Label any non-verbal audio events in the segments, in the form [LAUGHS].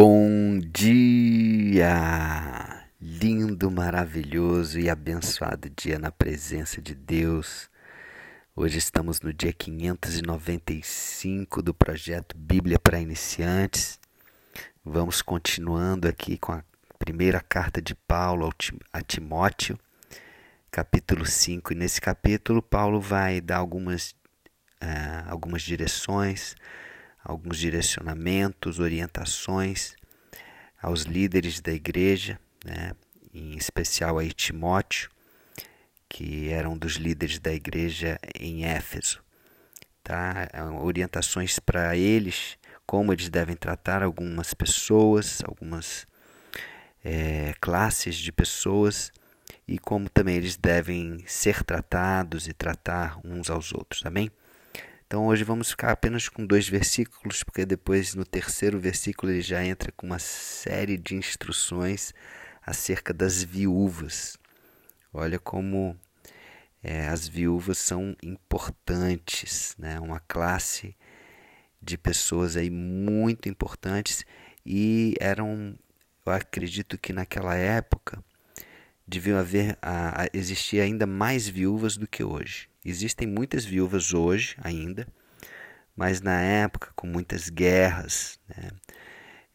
Bom dia! Lindo, maravilhoso e abençoado dia na presença de Deus. Hoje estamos no dia 595 do projeto Bíblia para Iniciantes. Vamos continuando aqui com a primeira carta de Paulo a Timóteo, capítulo 5. E nesse capítulo, Paulo vai dar algumas, uh, algumas direções alguns direcionamentos, orientações aos líderes da igreja, né, em especial a Timóteo, que era um dos líderes da igreja em Éfeso. Tá? Orientações para eles, como eles devem tratar algumas pessoas, algumas é, classes de pessoas e como também eles devem ser tratados e tratar uns aos outros. Amém? Então hoje vamos ficar apenas com dois versículos, porque depois no terceiro versículo ele já entra com uma série de instruções acerca das viúvas. Olha como é, as viúvas são importantes, né? uma classe de pessoas aí muito importantes e eram, eu acredito que naquela época deviam haver, a, a, existir ainda mais viúvas do que hoje. Existem muitas viúvas hoje ainda, mas na época, com muitas guerras, né,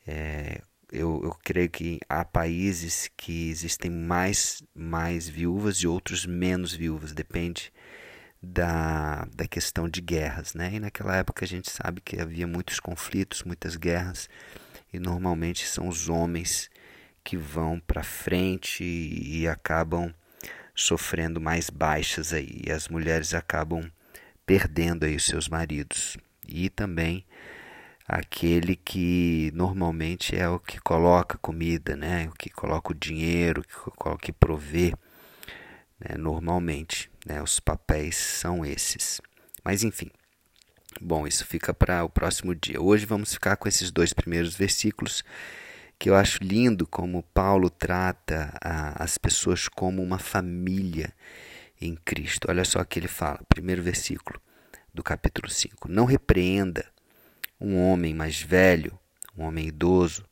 é, eu, eu, creio que há países que existem mais, mais viúvas e outros menos viúvas, depende da, da questão de guerras. Né? E naquela época a gente sabe que havia muitos conflitos, muitas guerras, e normalmente são os homens que vão para frente e, e acabam sofrendo mais baixas aí. E as mulheres acabam perdendo aí os seus maridos. E também aquele que normalmente é o que coloca comida, né? O que coloca o dinheiro, o que provê, né? normalmente, né? Os papéis são esses. Mas enfim, bom, isso fica para o próximo dia. Hoje vamos ficar com esses dois primeiros versículos que eu acho lindo como Paulo trata a, as pessoas como uma família em Cristo. Olha só o que ele fala, primeiro versículo do capítulo 5. Não repreenda um homem mais velho, um homem idoso,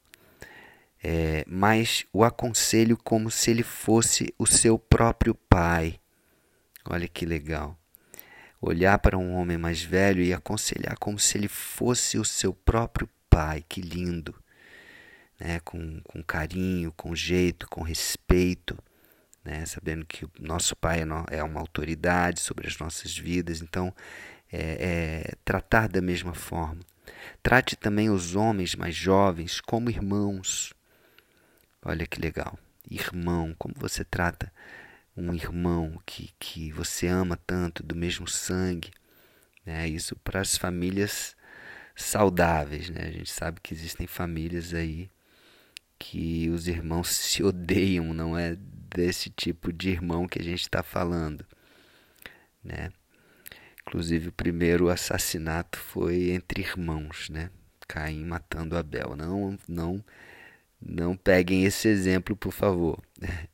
é, mas o aconselho como se ele fosse o seu próprio pai. Olha que legal. Olhar para um homem mais velho e aconselhar como se ele fosse o seu próprio pai. Que lindo né, com, com carinho, com jeito, com respeito, né, sabendo que o nosso Pai é, é uma autoridade sobre as nossas vidas, então é, é tratar da mesma forma. Trate também os homens mais jovens como irmãos. Olha que legal. Irmão, como você trata um irmão que, que você ama tanto, do mesmo sangue. Né? Isso para as famílias saudáveis. Né? A gente sabe que existem famílias aí que os irmãos [LAUGHS] se odeiam, não é desse tipo de irmão que a gente está falando, né? Inclusive o primeiro assassinato foi entre irmãos, né? Caim matando Abel. Não, não, não peguem esse exemplo, por favor. [LAUGHS]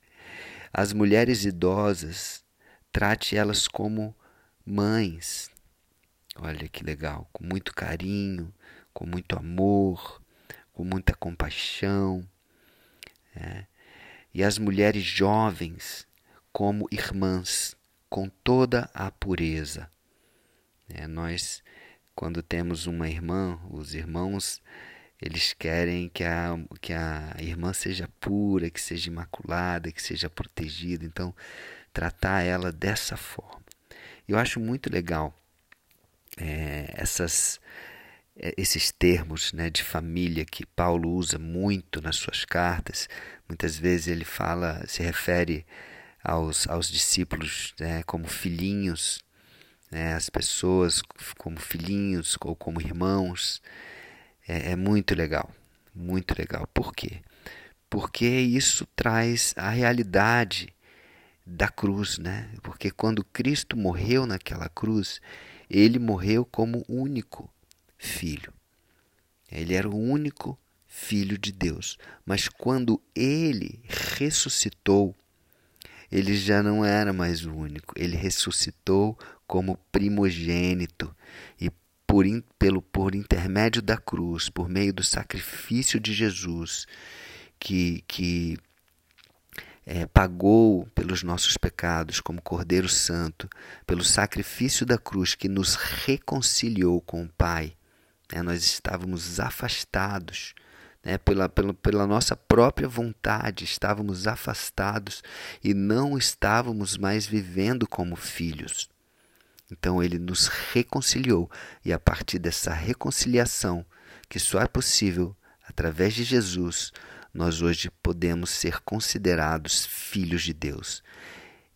As mulheres idosas, trate elas como mães. Olha que legal, com muito carinho, com muito amor, com muita compaixão. É. E as mulheres jovens como irmãs, com toda a pureza. É, nós, quando temos uma irmã, os irmãos, eles querem que a, que a irmã seja pura, que seja imaculada, que seja protegida. Então, tratar ela dessa forma. Eu acho muito legal é, essas esses termos né, de família que Paulo usa muito nas suas cartas. Muitas vezes ele fala, se refere aos, aos discípulos né, como filhinhos, né, as pessoas como filhinhos ou como irmãos. É, é muito legal, muito legal. Por quê? Porque isso traz a realidade da cruz, né? Porque quando Cristo morreu naquela cruz, ele morreu como único filho. Ele era o único filho de Deus. Mas quando ele ressuscitou, ele já não era mais o único. Ele ressuscitou como primogênito. E por, pelo, por intermédio da cruz, por meio do sacrifício de Jesus, que, que é, pagou pelos nossos pecados como Cordeiro Santo, pelo sacrifício da cruz que nos reconciliou com o Pai. É, nós estávamos afastados né, pela, pela, pela nossa própria vontade, estávamos afastados e não estávamos mais vivendo como filhos. Então ele nos reconciliou e a partir dessa reconciliação, que só é possível através de Jesus, nós hoje podemos ser considerados filhos de Deus.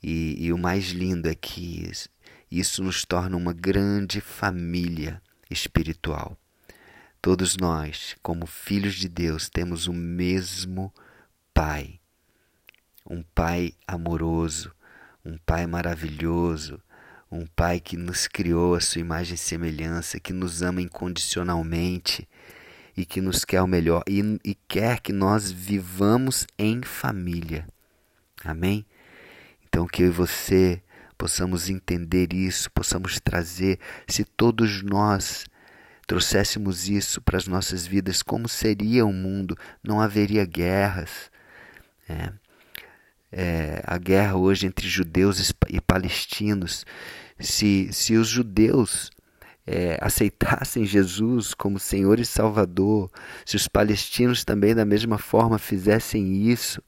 E, e o mais lindo é que isso nos torna uma grande família espiritual. Todos nós, como filhos de Deus, temos o mesmo Pai. Um Pai amoroso, um Pai maravilhoso, um Pai que nos criou a sua imagem e semelhança, que nos ama incondicionalmente e que nos quer o melhor e, e quer que nós vivamos em família. Amém? Então que eu e você possamos entender isso, possamos trazer, se todos nós trouxéssemos isso para as nossas vidas, como seria o mundo? Não haveria guerras. É, é, a guerra hoje entre judeus e palestinos. Se, se os judeus é, aceitassem Jesus como Senhor e Salvador, se os palestinos também da mesma forma fizessem isso,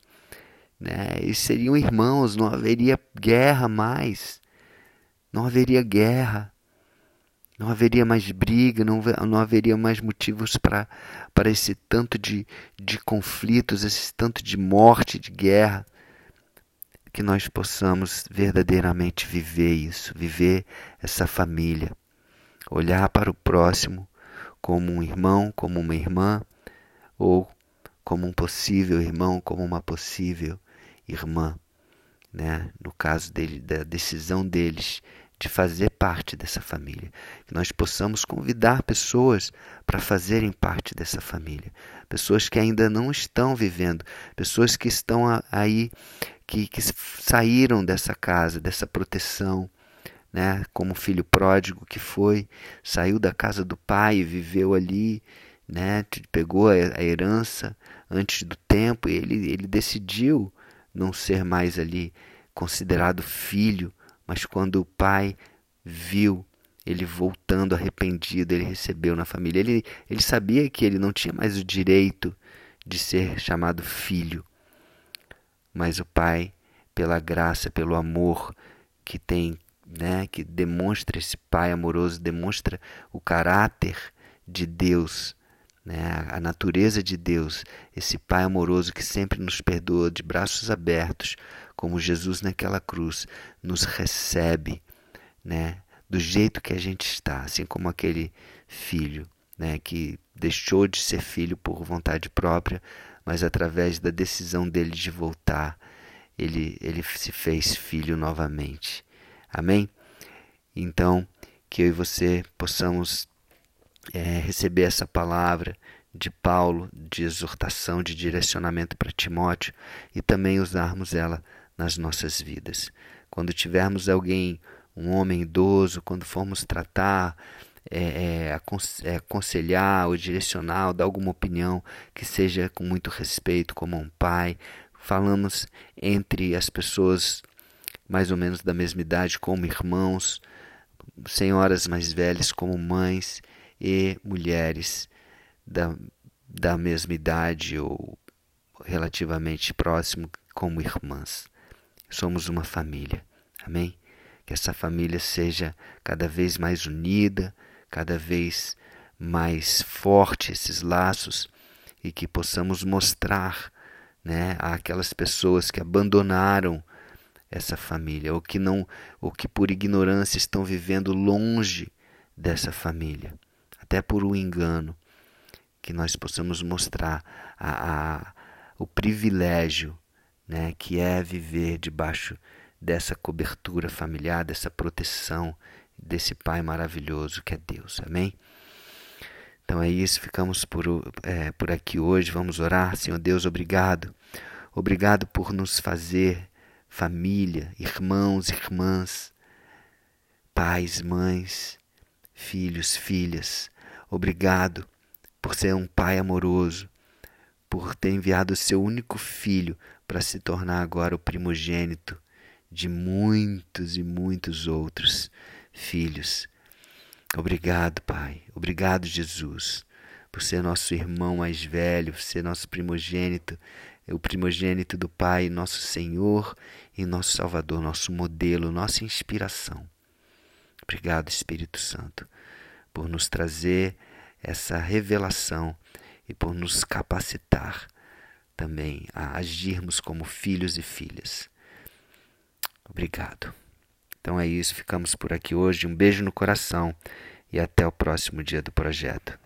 né, eles seriam irmãos, não haveria guerra mais, não haveria guerra. Não haveria mais briga, não, não haveria mais motivos para esse tanto de, de conflitos, esse tanto de morte, de guerra. Que nós possamos verdadeiramente viver isso, viver essa família. Olhar para o próximo como um irmão, como uma irmã, ou como um possível irmão, como uma possível irmã. Né? No caso dele, da decisão deles de fazer parte dessa família. Que nós possamos convidar pessoas para fazerem parte dessa família. Pessoas que ainda não estão vivendo, pessoas que estão aí, que, que saíram dessa casa, dessa proteção. Né, como filho pródigo que foi, saiu da casa do pai viveu ali, né, pegou a herança antes do tempo e ele, ele decidiu não ser mais ali considerado filho, mas quando o pai viu ele voltando arrependido, ele recebeu na família. Ele, ele sabia que ele não tinha mais o direito de ser chamado filho. Mas o pai, pela graça, pelo amor que tem, né, que demonstra esse pai amoroso, demonstra o caráter de Deus, né, a natureza de Deus, esse pai amoroso que sempre nos perdoa de braços abertos, como Jesus naquela cruz, nos recebe, né? Do jeito que a gente está, assim como aquele filho, né, que deixou de ser filho por vontade própria, mas através da decisão dele de voltar, ele, ele se fez filho novamente. Amém? Então, que eu e você possamos é, receber essa palavra de Paulo, de exortação, de direcionamento para Timóteo e também usarmos ela nas nossas vidas. Quando tivermos alguém, um homem idoso, quando formos tratar, é, é, é, aconselhar ou direcionar, ou dar alguma opinião que seja com muito respeito, como um pai, falamos entre as pessoas mais ou menos da mesma idade, como irmãos, senhoras mais velhas como mães e mulheres da, da mesma idade ou relativamente próximo como irmãs somos uma família. Amém? Que essa família seja cada vez mais unida, cada vez mais forte esses laços e que possamos mostrar né, àquelas pessoas que abandonaram essa família ou que não ou que por ignorância estão vivendo longe dessa família, até por um engano, que nós possamos mostrar a, a, o privilégio né, que é viver debaixo dessa cobertura familiar, dessa proteção desse Pai maravilhoso que é Deus. Amém? Então é isso, ficamos por, é, por aqui hoje. Vamos orar. Senhor Deus, obrigado. Obrigado por nos fazer família, irmãos, irmãs, pais, mães. filhos, filhas. Obrigado por ser um pai amoroso, por ter enviado o seu único filho para se tornar agora o primogênito de muitos e muitos outros filhos. Obrigado, Pai. Obrigado, Jesus, por ser nosso irmão mais velho, por ser nosso primogênito, o primogênito do Pai, nosso Senhor e nosso Salvador, nosso modelo, nossa inspiração. Obrigado, Espírito Santo, por nos trazer essa revelação e por nos capacitar também a agirmos como filhos e filhas. Obrigado. Então é isso, ficamos por aqui hoje. Um beijo no coração e até o próximo dia do projeto.